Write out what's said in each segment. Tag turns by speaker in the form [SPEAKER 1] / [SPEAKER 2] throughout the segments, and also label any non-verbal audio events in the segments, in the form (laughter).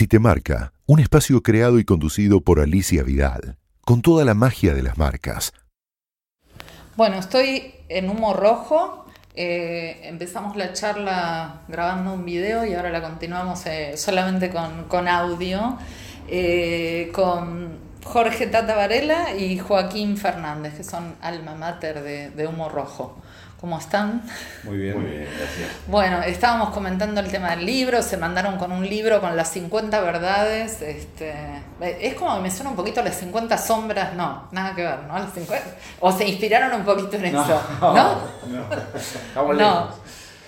[SPEAKER 1] Si te marca, un espacio creado y conducido por Alicia Vidal, con toda la magia de las marcas.
[SPEAKER 2] Bueno, estoy en humo rojo. Eh, empezamos la charla grabando un video y ahora la continuamos eh, solamente con, audio, eh, con Jorge Tata Varela y Joaquín Fernández, que son alma mater de Humo Rojo. ¿Cómo están?
[SPEAKER 3] Muy bien. Muy bien, gracias.
[SPEAKER 2] Bueno, estábamos comentando el tema del libro, se mandaron con un libro con las 50 verdades. Este, es como que me suena un poquito las 50 sombras, no, nada que ver, ¿no? Las 50, o se inspiraron un poquito en eso, ¿no?
[SPEAKER 3] No,
[SPEAKER 2] no.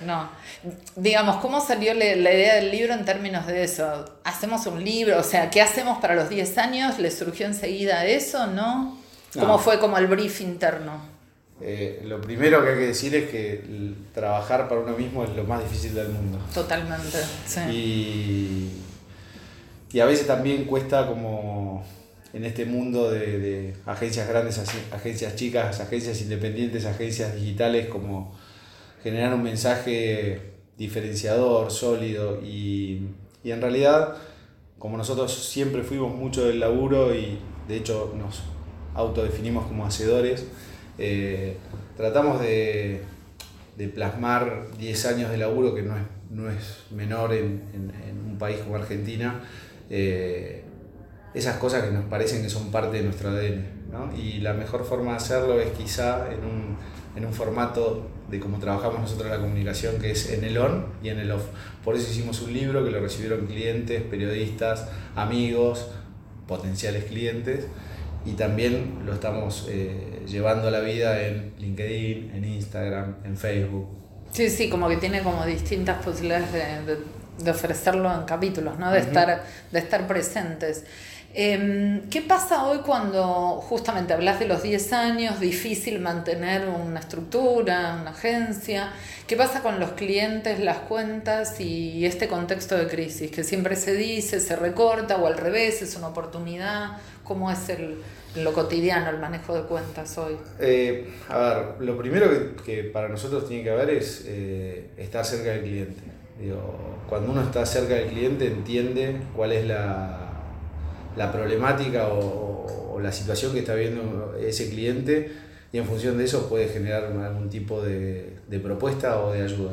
[SPEAKER 2] no, Digamos, ¿cómo salió la, idea del libro en términos de eso? ¿Hacemos un libro? O sea, ¿qué hacemos para los 10 años? ¿Le surgió enseguida eso, no? ¿Cómo fue como el brief interno?
[SPEAKER 3] Eh, lo primero que hay que decir es que trabajar para uno mismo es lo más difícil del mundo.
[SPEAKER 2] Totalmente, sí.
[SPEAKER 3] Y, a veces también cuesta como en este mundo de, agencias grandes, agencias chicas, agencias independientes, agencias digitales, como generar un mensaje diferenciador, sólido y, y en realidad, como nosotros siempre fuimos mucho del laburo y de hecho nos autodefinimos como hacedores, eh, tratamos de, plasmar 10 años de laburo, que no es, no es menor en, un país como Argentina, eh, esas cosas que nos parecen que son parte de nuestro ADN. Y la mejor forma de hacerlo es quizá en un, en un formato de cómo trabajamos nosotros la comunicación, que es en el on y en el off. Por eso hicimos un libro que lo recibieron clientes, periodistas, amigos, potenciales clientes y también lo estamos eh, llevando la vida en LinkedIn, en Instagram, en Facebook.
[SPEAKER 2] Sí, sí, como que tiene como distintas posibilidades de, de, ofrecerlo en capítulos, ¿no? de, estar, de estar presentes. Em, ¿Qué pasa hoy cuando justamente hablas de los 10 años, difícil mantener una estructura, una agencia? ¿Qué pasa con los clientes, las cuentas y este contexto de crisis que siempre se dice, se recorta o al revés, es una oportunidad? ¿Cómo es el, lo cotidiano el manejo de cuentas hoy?
[SPEAKER 3] Eh, a ver, lo primero que, para nosotros tiene que haber es eh, estar cerca del cliente. cuando uno está cerca del cliente entiende cuál es la la problemática o, la situación que está viendo ese cliente y en función de eso puede generar algún tipo de, propuesta o de ayuda.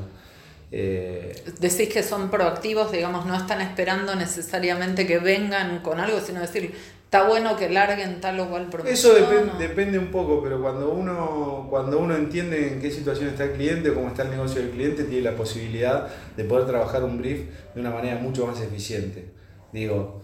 [SPEAKER 2] Eh, Decís que son proactivos, digamos, no están esperando necesariamente que vengan con algo, sino decir, está bueno que larguen tal o cual
[SPEAKER 3] propuesta. Eso depende, depende un poco, pero cuando uno, cuando uno entiende en qué situación está el cliente, cómo está el negocio del cliente, tiene la posibilidad de poder trabajar un brief de una manera mucho más eficiente. Digo,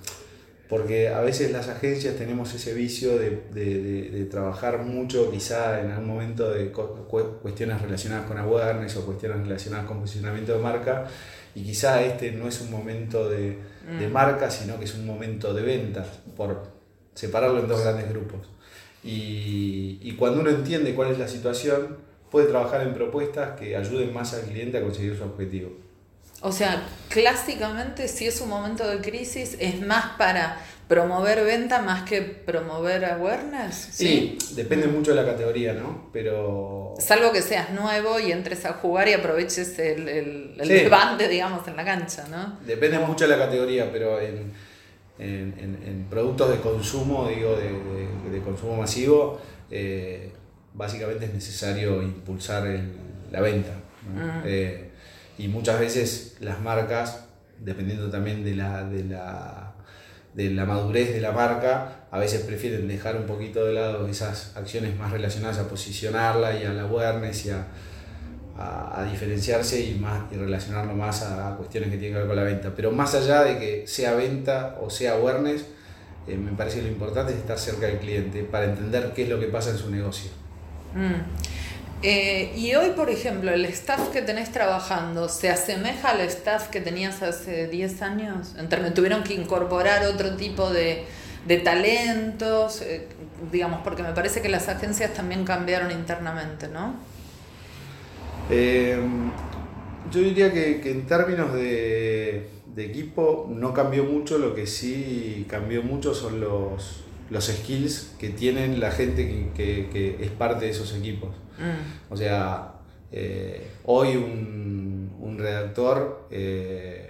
[SPEAKER 3] porque a veces las agencias tenemos ese vicio de, trabajar mucho, quizá en algún momento de cuestiones relacionadas con awareness o cuestiones relacionadas con posicionamiento de marca, y quizá este no es un momento de, mm. marca, sino que es un momento de ventas, por separarlo en dos grandes grupos. Y, y cuando uno entiende cuál es la situación, puede trabajar en propuestas que ayuden más al cliente a conseguir su objetivo.
[SPEAKER 2] O sea, clásicamente si es un momento de crisis es más para promover venta más que promover awareness.
[SPEAKER 3] Sí, depende mucho de la categoría, ¿no? Pero...
[SPEAKER 2] Salvo que seas nuevo y entres a jugar y aproveches el, el, el digamos, en la cancha, ¿no?
[SPEAKER 3] Depende mucho de la categoría, pero en, en, productos de consumo, digo, de, consumo masivo, eh, básicamente es necesario impulsar la venta. ¿no? y muchas veces las marcas, dependiendo también de la, de la, de la madurez de la marca, a veces prefieren dejar un poquito de lado esas acciones más relacionadas a posicionarla y a la awareness y a, a, diferenciarse y, más, y relacionarlo más a, cuestiones que tienen que ver con la venta. Pero más allá de que sea venta o sea awareness, eh, me parece que lo importante es estar cerca del cliente para entender qué es lo que pasa en su negocio.
[SPEAKER 2] Mm. Eh, y hoy, por ejemplo, el staff que tenés trabajando, ¿se asemeja al staff que tenías hace 10 años? ¿Tuvieron que incorporar otro tipo de, talentos? Eh, digamos, porque me parece que las agencias también cambiaron internamente, ¿no?
[SPEAKER 3] Eh, yo diría que, en términos de, equipo no cambió mucho, lo que sí cambió mucho son los, los skills que tienen la gente que es parte de esos equipos. Mm. O sea, eh, hoy un, redactor eh,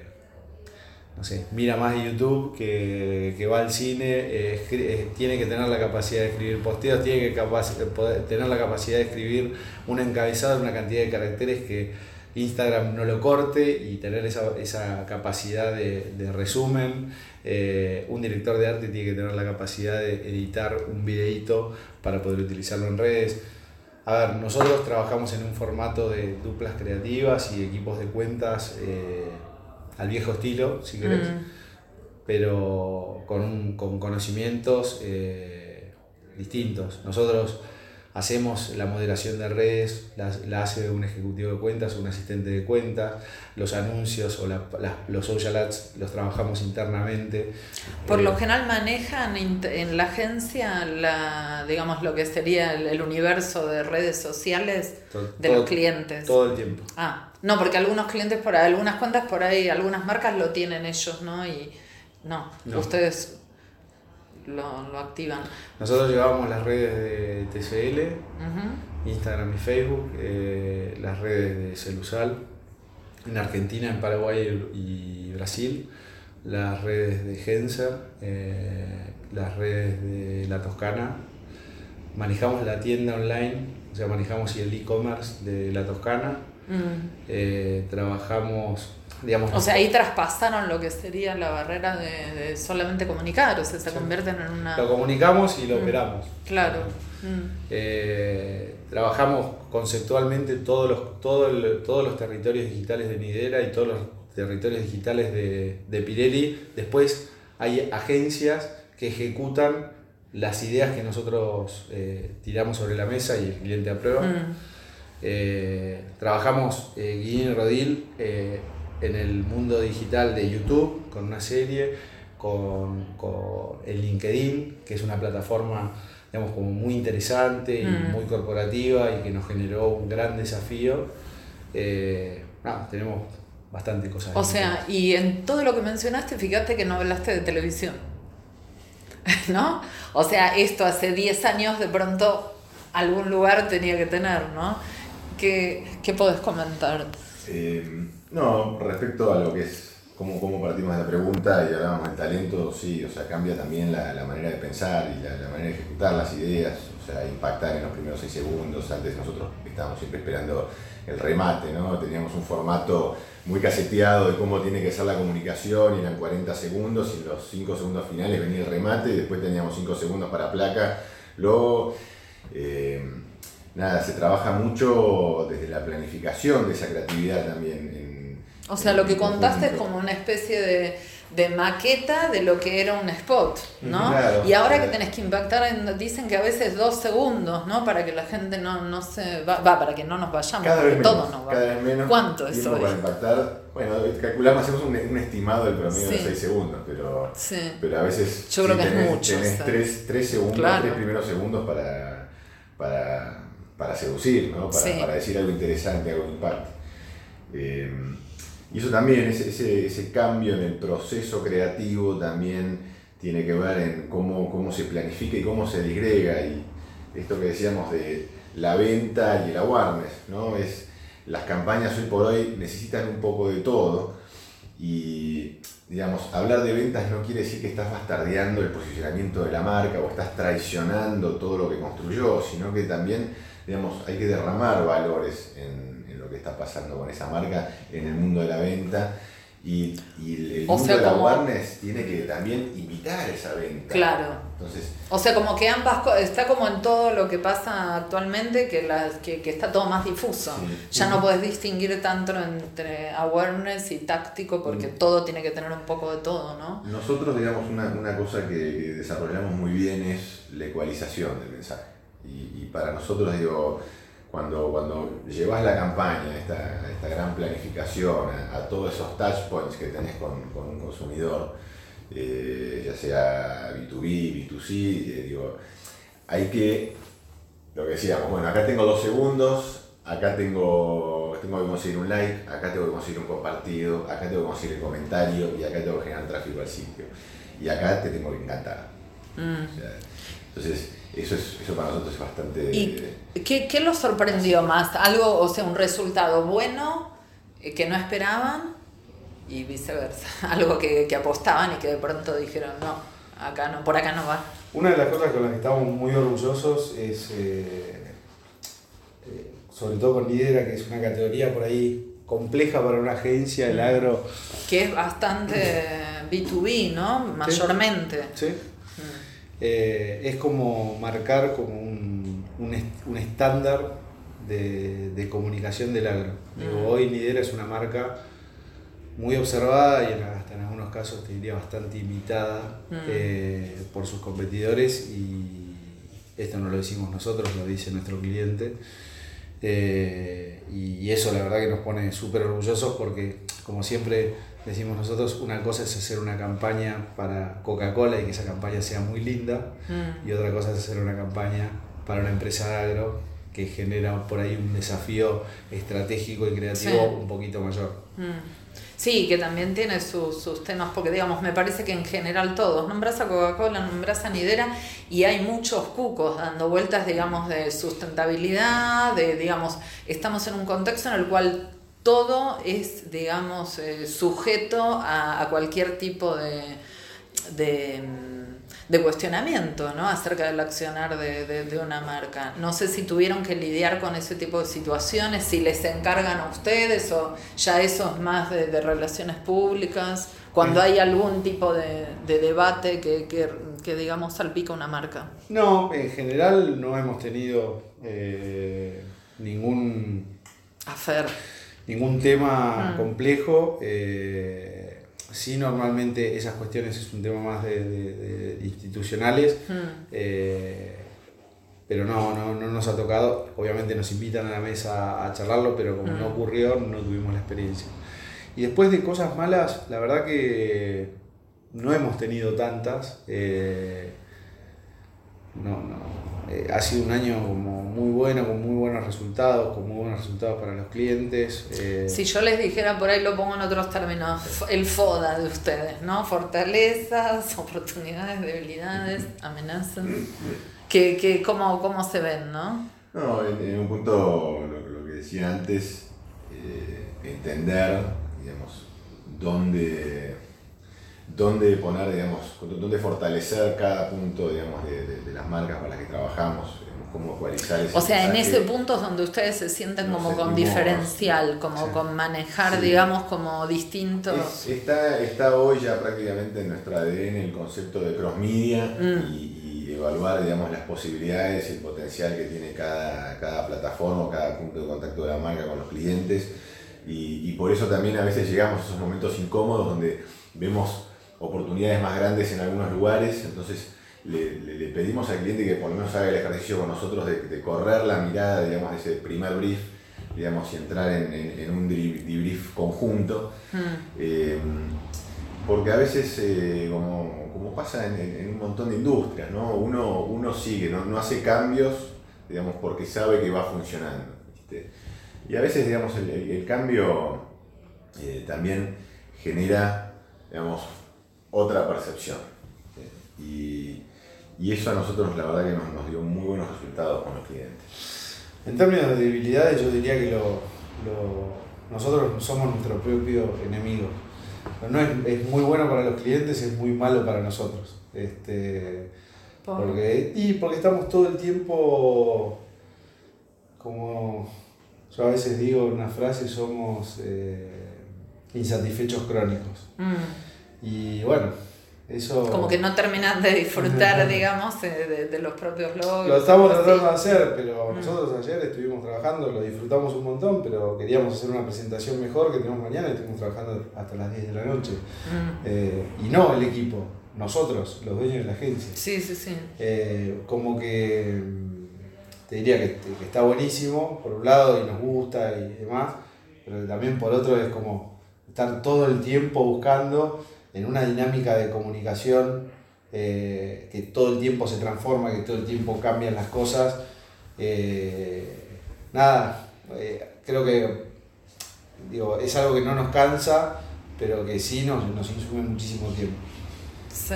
[SPEAKER 3] no sé, mira más YouTube, que, va al cine, eh, eh, tiene que tener la capacidad de escribir posteos, tiene que tener la capacidad de escribir un encabezado, una cantidad de caracteres que Instagram no lo corte y tener esa, capacidad de, resumen. Eh, un director de arte tiene que tener la capacidad de editar un videíto para poder utilizarlo en redes. A ver, nosotros trabajamos en un formato de duplas creativas y equipos de cuentas al viejo estilo, si querés, mm. pero con, con conocimientos eh, distintos. Nosotros hacemos la moderación de redes, la, hace un ejecutivo de cuentas, un asistente de cuentas, los anuncios o los social ads los trabajamos internamente.
[SPEAKER 2] Por lo eh, general manejan en la agencia la, digamos, lo que sería el, universo de redes sociales de los clientes.
[SPEAKER 3] Todo el tiempo.
[SPEAKER 2] Ah, no, porque algunos clientes por ahí, algunas cuentas por ahí, algunas marcas lo tienen ellos, ¿no? Y no. ustedes lo, activan.
[SPEAKER 3] Nosotros llevamos las redes de TCL, Instagram y Facebook, eh, las redes de Celusal, en Argentina, en Paraguay y Brasil, las redes de Genser, eh, las redes de La Toscana. Manejamos la tienda online, o sea, manejamos el e-commerce de La Toscana. Mm. Eh, trabajamos
[SPEAKER 2] o sea, ahí traspasaron lo que sería la barrera de, solamente comunicar, o sea, se convierten en una...
[SPEAKER 3] Lo comunicamos y lo mm. operamos.
[SPEAKER 2] Claro.
[SPEAKER 3] Mm. Eh, trabajamos conceptualmente todos los, todos los territorios digitales de Nidera y todos los territorios digitales de, de Pirelli. Después hay agencias que ejecutan las ideas que nosotros eh, tiramos sobre la mesa y el cliente aprueba. Mm. Eh, trabajamos Guillén y Rodil en el mundo digital de YouTube con una serie, con, el LinkedIn, que es una plataforma digamos, como muy interesante y mm. muy corporativa y que nos generó un gran desafío. Eh, tenemos bastante cosas.
[SPEAKER 2] O sea, y en todo lo que mencionaste, fíjate que no hablaste de televisión. (laughs) ¿No? O sea, esto hace 10 años de pronto algún lugar tenía que tener, ¿no? ¿Qué, qué podés comentar?
[SPEAKER 4] Eh, no, respecto a lo que es cómo, cómo partimos de la pregunta y hablábamos del talento, sí, o sea, cambia también la, manera de pensar y la, manera de ejecutar las ideas, o sea, impactar en los primeros seis segundos. Antes nosotros estábamos siempre esperando el remate, ¿no? Teníamos un formato muy caseteado de cómo tiene que ser la comunicación eran 40 segundos y en los 5 segundos finales venía el remate y después teníamos 5 segundos para placa. Luego, eh, nada, se trabaja mucho desde la planificación de esa creatividad también
[SPEAKER 2] o sea, lo que contaste es como una especie de, maqueta de lo que era un spot, ¿no? y ahora que tenés que impactar, en, dicen que a veces dos segundos, ¿no? Para que la gente no, se va, para que no nos vayamos,
[SPEAKER 4] cada vez
[SPEAKER 2] todos
[SPEAKER 4] nos Cada vez menos
[SPEAKER 2] ¿Cuánto es
[SPEAKER 4] Para impactar, bueno, calculamos, hacemos un, estimado del promedio de 6 segundos, pero, pero a veces
[SPEAKER 2] Yo creo que
[SPEAKER 4] tenés,
[SPEAKER 2] es mucho,
[SPEAKER 4] tenés 3, segundos, 3 primeros segundos para, para, para seducir, ¿no? Para, para decir algo interesante, algo impacto. Eh, y eso también, ese, ese, cambio en el proceso creativo también tiene que ver en cómo, cómo se planifica y cómo se disgrega. Y esto que decíamos de la venta y el awareness, ¿no? Es, las campañas hoy por hoy necesitan un poco de todo. Y digamos, hablar de ventas no quiere decir que estás bastardeando el posicionamiento de la marca o estás traicionando todo lo que construyó, sino que también digamos, hay que derramar valores en, está pasando con esa marca en el mundo de la venta. Y, el mundo de la awareness tiene que también invitar esa venta.
[SPEAKER 2] Claro. Entonces, o sea, como que ambas está como en todo lo que pasa actualmente, que, la, que, está todo más difuso. Ya no puedes distinguir tanto entre awareness y táctico porque mm. todo tiene que tener un poco de todo, ¿no?
[SPEAKER 4] Nosotros, digamos, una, una cosa que desarrollamos muy bien es la ecualización del mensaje. Y, y para nosotros, digo, cuando, cuando llevas la campaña, esta, esta gran planificación, a, todos esos touch points que tenés con, con un consumidor, eh, ya sea B2B, B2C, eh, digo, hay que, lo que decíamos, bueno, acá tengo dos segundos, acá tengo, tengo que conseguir un like, acá tengo que conseguir un compartido, acá tengo que conseguir el comentario y acá tengo que generar tráfico al sitio. Y acá te tengo que encantar. Mm. entonces, eso, es, eso para nosotros es bastante...
[SPEAKER 2] ¿Y qué, qué los sorprendió más? ¿Algo, o sea, un resultado bueno eh, que no esperaban? y viceversa. (laughs) Algo que, que, apostaban y que de pronto dijeron, no, acá no, por acá no va.
[SPEAKER 3] Una de las cosas con las que estamos muy orgullosos es, eh, eh, sobre todo con Lidera, que es una categoría por ahí compleja para una agencia, el agro.
[SPEAKER 2] Que es bastante B2B, ¿no? Mayormente.
[SPEAKER 3] Sí. Eh, es como marcar como un, un, estándar de, de, comunicación del agro. Digo, hoy Lidera es una marca muy observada y hasta en algunos casos te diría bastante imitada eh, por sus competidores y esto no lo decimos nosotros, lo dice nuestro cliente. Eh, y eso la verdad que nos pone súper orgullosos porque, como siempre decimos nosotros, una cosa es hacer una campaña para Coca-Cola y que esa campaña sea muy linda, mm. y otra cosa es hacer una campaña para una empresa de agro que genera por ahí un desafío estratégico y creativo un poquito mayor.
[SPEAKER 2] Mm. Sí, que también tiene sus, sus temas, porque digamos, me parece que en general todos, nombras a Coca-Cola, nombras a Nidera, y hay muchos cucos dando vueltas, digamos, de sustentabilidad, de, digamos, estamos en un contexto en el cual todo es, digamos, eh, sujeto a, a, cualquier tipo de, de de cuestionamiento ¿no? acerca del accionar de, de, una marca. No sé si tuvieron que lidiar con ese tipo de situaciones, si les encargan a ustedes o ya eso es más de, relaciones públicas, cuando hay algún tipo de, debate que, que, que, digamos, salpica una marca.
[SPEAKER 3] No, en general no hemos tenido eh, ningún...
[SPEAKER 2] Afer.
[SPEAKER 3] Ningún tema mm. complejo. Eh, Sí, normalmente esas cuestiones es un tema más de, institucionales, hmm. eh, pero no, no, no, nos ha tocado. Obviamente nos invitan a la mesa a charlarlo, pero como no hmm. ocurrió, no tuvimos la experiencia. Y después de cosas malas, la verdad que no hemos tenido tantas. Eh, no, no, eh, ha sido un año como muy bueno, con muy buenos resultados, con muy buenos resultados para los clientes.
[SPEAKER 2] Eh. Si yo les dijera por ahí, lo pongo en otros términos, el FODA de ustedes, ¿no? Fortalezas, (laughs) oportunidades, debilidades, amenazas. que, que, ¿cómo, ¿Cómo se ven, no?
[SPEAKER 4] No, en, un punto, lo, que decía antes, eh, entender, digamos, dónde dónde poner, digamos, dónde fortalecer cada punto, digamos, de, las marcas para las que trabajamos, cómo actualizar ese
[SPEAKER 2] O sea, en ese punto es donde ustedes se sienten como con diferencial, como con manejar, digamos, como distintos...
[SPEAKER 4] está, está hoy ya prácticamente en nuestro ADN el concepto de cross media mm. y, evaluar, digamos, las posibilidades y el potencial que tiene cada, cada plataforma, cada punto de contacto de la marca con los clientes. Y, y por eso también a veces llegamos a esos momentos incómodos donde vemos oportunidades más grandes en algunos lugares, entonces le, le, pedimos al cliente que por lo menos haga el ejercicio con nosotros de, de correr la mirada, digamos, de ese primer brief, digamos, y entrar en, en, un debrief conjunto. Hmm. Eh, porque a veces, eh, como, como, pasa en, en, un montón de industrias, ¿no? uno, uno sigue, no, no, hace cambios, digamos, porque sabe que va funcionando. Y a veces, digamos, el, el, cambio eh, también genera, digamos, otra percepción. Y, y, eso a nosotros la verdad que nos, nos, dio muy buenos resultados con los clientes.
[SPEAKER 3] En términos de debilidades yo diría que lo, lo, nosotros somos nuestro propio enemigo. No es, es, muy bueno para los clientes, es muy malo para nosotros. Este, porque, y porque estamos todo el tiempo como yo a veces digo una frase, somos eh, insatisfechos crónicos. Mm. Y bueno, eso...
[SPEAKER 2] Como que no terminas de disfrutar, (laughs) digamos, de, de, los propios logos.
[SPEAKER 3] Lo estamos tratando de hacer, pero mm. nosotros ayer estuvimos trabajando, lo disfrutamos un montón, pero queríamos hacer una presentación mejor que tenemos mañana y estuvimos trabajando hasta las 10 de la noche. Mm. Eh, y no el equipo, nosotros, los dueños de la agencia.
[SPEAKER 2] Sí, sí, sí.
[SPEAKER 3] Eh, como que te diría que, que, está buenísimo, por un lado, y nos gusta y demás, pero también por otro es como estar todo el tiempo buscando en una dinámica de comunicación eh, que todo el tiempo se transforma, que todo el tiempo cambian las cosas. Eh, nada, eh, creo que digo, es algo que no nos cansa, pero que sí nos, nos insume muchísimo tiempo.
[SPEAKER 2] Sí.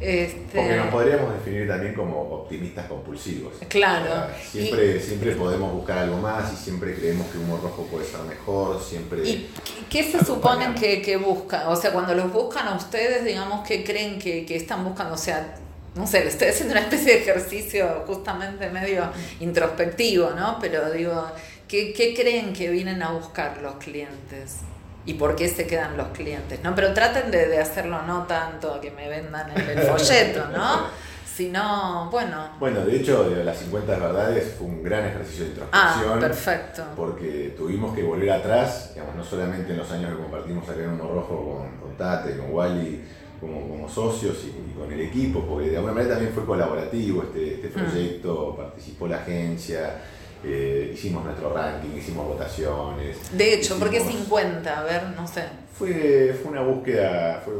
[SPEAKER 2] Este...
[SPEAKER 4] Porque nos podríamos definir también como optimistas compulsivos.
[SPEAKER 2] Claro.
[SPEAKER 4] siempre, siempre podemos buscar algo más y siempre creemos que un humor rojo puede ser mejor, siempre...
[SPEAKER 2] ¿Y qué se suponen que, que, buscan? O sea, cuando los buscan a ustedes, digamos, ¿qué creen que, que están buscando? O sea, no sé, estoy haciendo una especie de ejercicio justamente medio introspectivo, ¿no? Pero digo, ¿qué, ¿qué, creen que vienen a buscar los clientes? ¿Y por qué se quedan los clientes? ¿no? Pero traten de, de hacerlo no tanto que me vendan el, folleto, ¿no? (laughs) Sino, bueno.
[SPEAKER 4] Bueno, de hecho, las 50 verdades fue un gran ejercicio de introspección.
[SPEAKER 2] Ah, perfecto.
[SPEAKER 4] Porque tuvimos que volver atrás, digamos, no solamente en los años que compartimos acá en Uno Rojo con, con Tate, con Wally, como, como socios y, con el equipo, porque de alguna manera también fue colaborativo este, este mm. proyecto, participó la agencia, eh, hicimos nuestro ranking, hicimos votaciones.
[SPEAKER 2] De hecho, ¿por qué 50? A ver, no sé.
[SPEAKER 4] Fue, fue una búsqueda... Fue,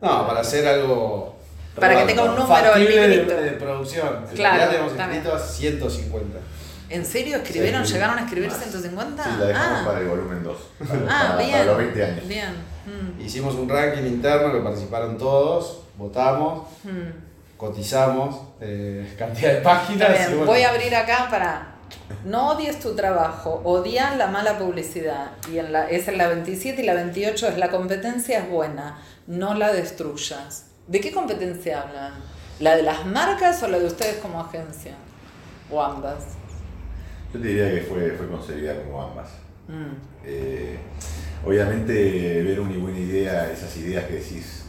[SPEAKER 3] no, para hacer algo...
[SPEAKER 2] Para que tenga un número
[SPEAKER 3] de, de, producción. Claro, ya tenemos escrito a 150.
[SPEAKER 2] ¿En serio escribieron? ¿Llegaron a escribir 150?
[SPEAKER 4] Sí, la dejamos ah. para el volumen 2. (laughs) ah, bien. Para los 20 años.
[SPEAKER 2] Bien. Mm.
[SPEAKER 3] Hicimos un ranking interno que participaron todos, votamos, mm. cotizamos, eh, (laughs) cantidad de páginas.
[SPEAKER 2] Voy a abrir acá para. No odies tu trabajo, odian la mala publicidad. Y en la, es en la 27 y la 28 es la competencia es buena, no la destruyas. ¿De qué competencia hablan? ¿La de las marcas o la de ustedes como agencia? ¿O ambas?
[SPEAKER 4] Yo te diría que fue, fue concebida como ambas. Mm. Eh, obviamente ver una buena idea, esas ideas que decís,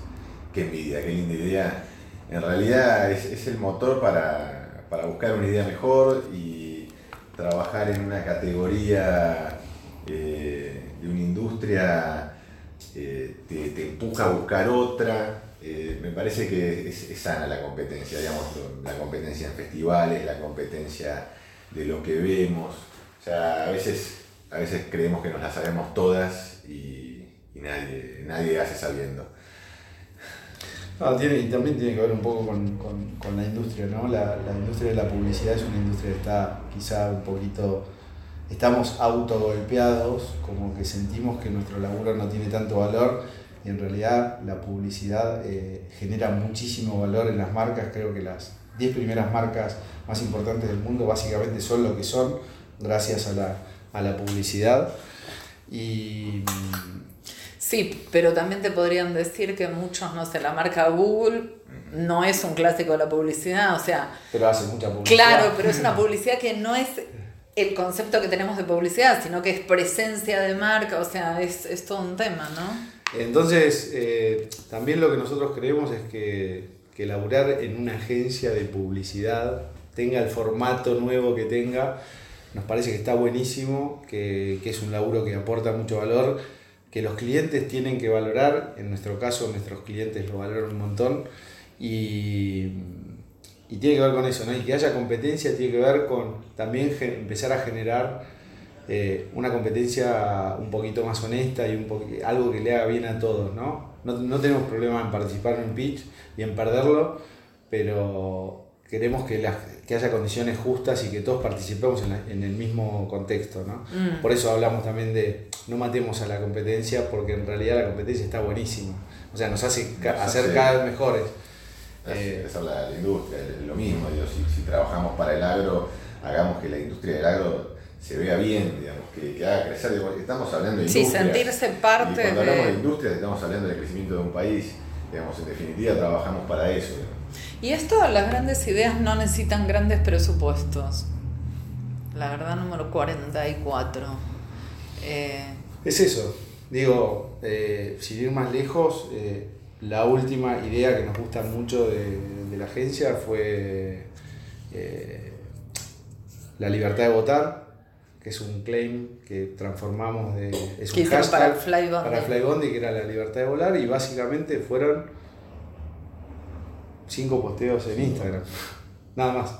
[SPEAKER 4] qué envidia, qué linda idea, en realidad es, el motor para, buscar una idea mejor y trabajar en una categoría eh, de una industria eh, te, empuja a buscar otra. me parece que es, es, sana la competencia, digamos, la competencia en festivales, la competencia de lo que vemos. O sea, a veces, a veces creemos que nos las sabemos todas y, nadie, nadie hace sabiendo.
[SPEAKER 3] Tiene, y también tiene que ver un poco con, la industria, ¿no? La, industria de la publicidad es una industria que está quizá un poquito, estamos autogolpeados, como que sentimos que nuestro laburo no tiene tanto valor y en realidad la publicidad eh, genera muchísimo valor en las marcas, creo que las 10 primeras marcas más importantes del mundo básicamente son lo que son gracias a la, a la publicidad. Y,
[SPEAKER 2] sí, pero también te podrían decir que muchos, no sé, la marca Google no es un clásico de la publicidad, o sea...
[SPEAKER 3] Pero hace mucha publicidad.
[SPEAKER 2] Claro, pero es una (laughs) publicidad que no es el concepto que tenemos de publicidad, sino que es presencia de marca, o sea, es, es todo un tema, ¿no?
[SPEAKER 3] Entonces, eh, también lo que nosotros creemos es que, que laburar en una agencia de publicidad tenga el formato nuevo que tenga, nos parece que está buenísimo, que, es un laburo que aporta mucho valor, que los clientes tienen que valorar, en nuestro caso nuestros clientes lo valoran un montón, y, tiene que ver con eso, ¿no? y que haya competencia tiene que ver con también empezar a generar eh, una competencia un poquito más honesta y un algo que le haga bien a todos. ¿no? No, no tenemos problema en participar en un pitch y en perderlo, pero queremos que, que haya condiciones justas y que todos participemos en, el mismo contexto. ¿no? Mm. Por eso hablamos también de no matemos a la competencia, porque en realidad la competencia está buenísima. O sea, nos hace hacer cada vez mejores.
[SPEAKER 4] Eh, esa es la, industria, lo mismo. si, trabajamos para el agro, hagamos que la industria del agro se vea bien, digamos, que, haga crecer. Estamos hablando de industria.
[SPEAKER 2] Sí, sentirse parte.
[SPEAKER 4] Y cuando hablamos de industria, estamos hablando del crecimiento de un país. Digamos, en definitiva, trabajamos para eso.
[SPEAKER 2] Y esto, las grandes ideas no necesitan grandes presupuestos. La verdad, número 44.
[SPEAKER 3] Eh, es eso. Digo, eh, sin ir más lejos, eh, la última idea que nos gusta mucho de, la agencia fue la libertad de votar, que es un claim que transformamos de. Es un
[SPEAKER 2] hashtag para
[SPEAKER 3] Para Flybondi, que era la libertad de volar, y básicamente fueron cinco posteos en Instagram. Nada más.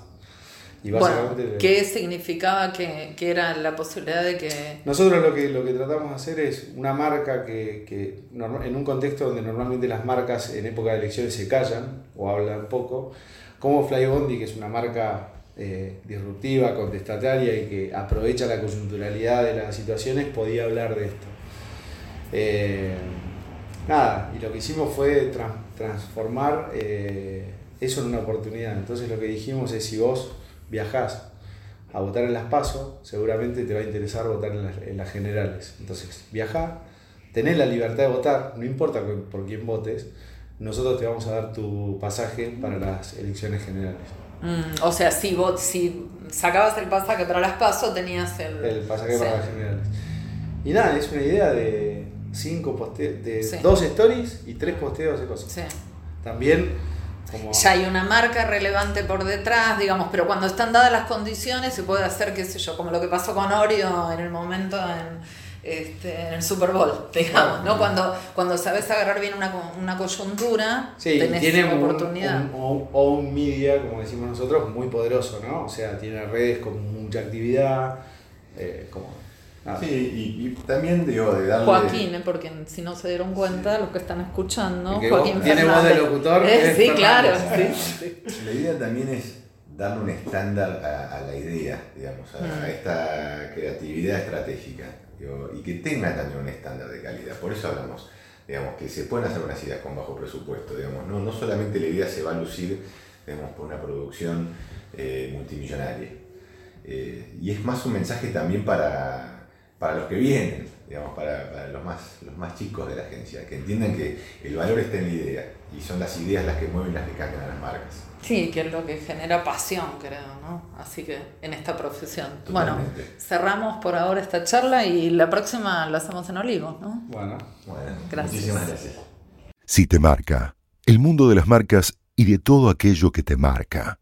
[SPEAKER 2] Y básicamente, ¿Qué significaba que, era la posibilidad de que.?
[SPEAKER 3] Nosotros lo que, lo que tratamos de hacer es una marca que, que en un contexto donde normalmente las marcas en época de elecciones se callan o hablan poco, como Flybondi, que es una marca eh, disruptiva, contestataria y que aprovecha la coyunturalidad de las situaciones, podía hablar de esto. Eh, nada, y lo que hicimos fue transformar eh, eso en una oportunidad. Entonces lo que dijimos es si vos viajás a votar en las PASO, seguramente te va a interesar votar en las, generales. Entonces viajá, tenés la libertad de votar, no importa por quién votes, nosotros te vamos a dar tu pasaje para las elecciones generales.
[SPEAKER 2] Mm, o sea, si, vos, si sacabas el pasaje para las PASO, tenías el...
[SPEAKER 3] El pasaje para las generales. Y nada, es una idea de cinco posteos, de dos stories y tres posteos de cosas. También como...
[SPEAKER 2] Ya hay una marca relevante por detrás, digamos, pero cuando están dadas las condiciones se puede hacer, qué sé yo, como lo que pasó con Oreo en el momento en, este, en el Super Bowl, digamos, ¿no? Cuando, cuando sabes agarrar bien una, una coyuntura,
[SPEAKER 3] sí, tenés tiene una oportunidad. o un media, como decimos nosotros, muy poderoso, ¿no? O sea, tiene redes con mucha actividad, eh, como
[SPEAKER 4] Ah. Sí, y, también digo, de darle...
[SPEAKER 2] Joaquín, ¿eh? porque si no se dieron cuenta, los que están escuchando,
[SPEAKER 3] Joaquín Tiene voz de locutor.
[SPEAKER 2] Eh, sí, claro.
[SPEAKER 4] La idea también es darle un estándar a, la idea, digamos, a, mm. esta creatividad estratégica, y que tenga también un estándar de calidad. Por eso hablamos, digamos, que se pueden hacer unas ideas con bajo presupuesto, digamos, no, no solamente la idea se va a lucir, digamos, por una producción eh, multimillonaria. y es más un mensaje también para para los que vienen, digamos, para, los, más, los más chicos de la agencia, que entiendan que el valor está en la idea y son las ideas las que mueven, las que cambian a las marcas.
[SPEAKER 2] Sí, que es lo que genera pasión, creo, ¿no? Así que en esta profesión. Bueno, cerramos por ahora esta charla y la próxima la hacemos en Olivo, ¿no?
[SPEAKER 3] Bueno,
[SPEAKER 4] bueno gracias. muchísimas gracias.
[SPEAKER 1] Si te marca, el mundo de las marcas y de todo aquello que te marca.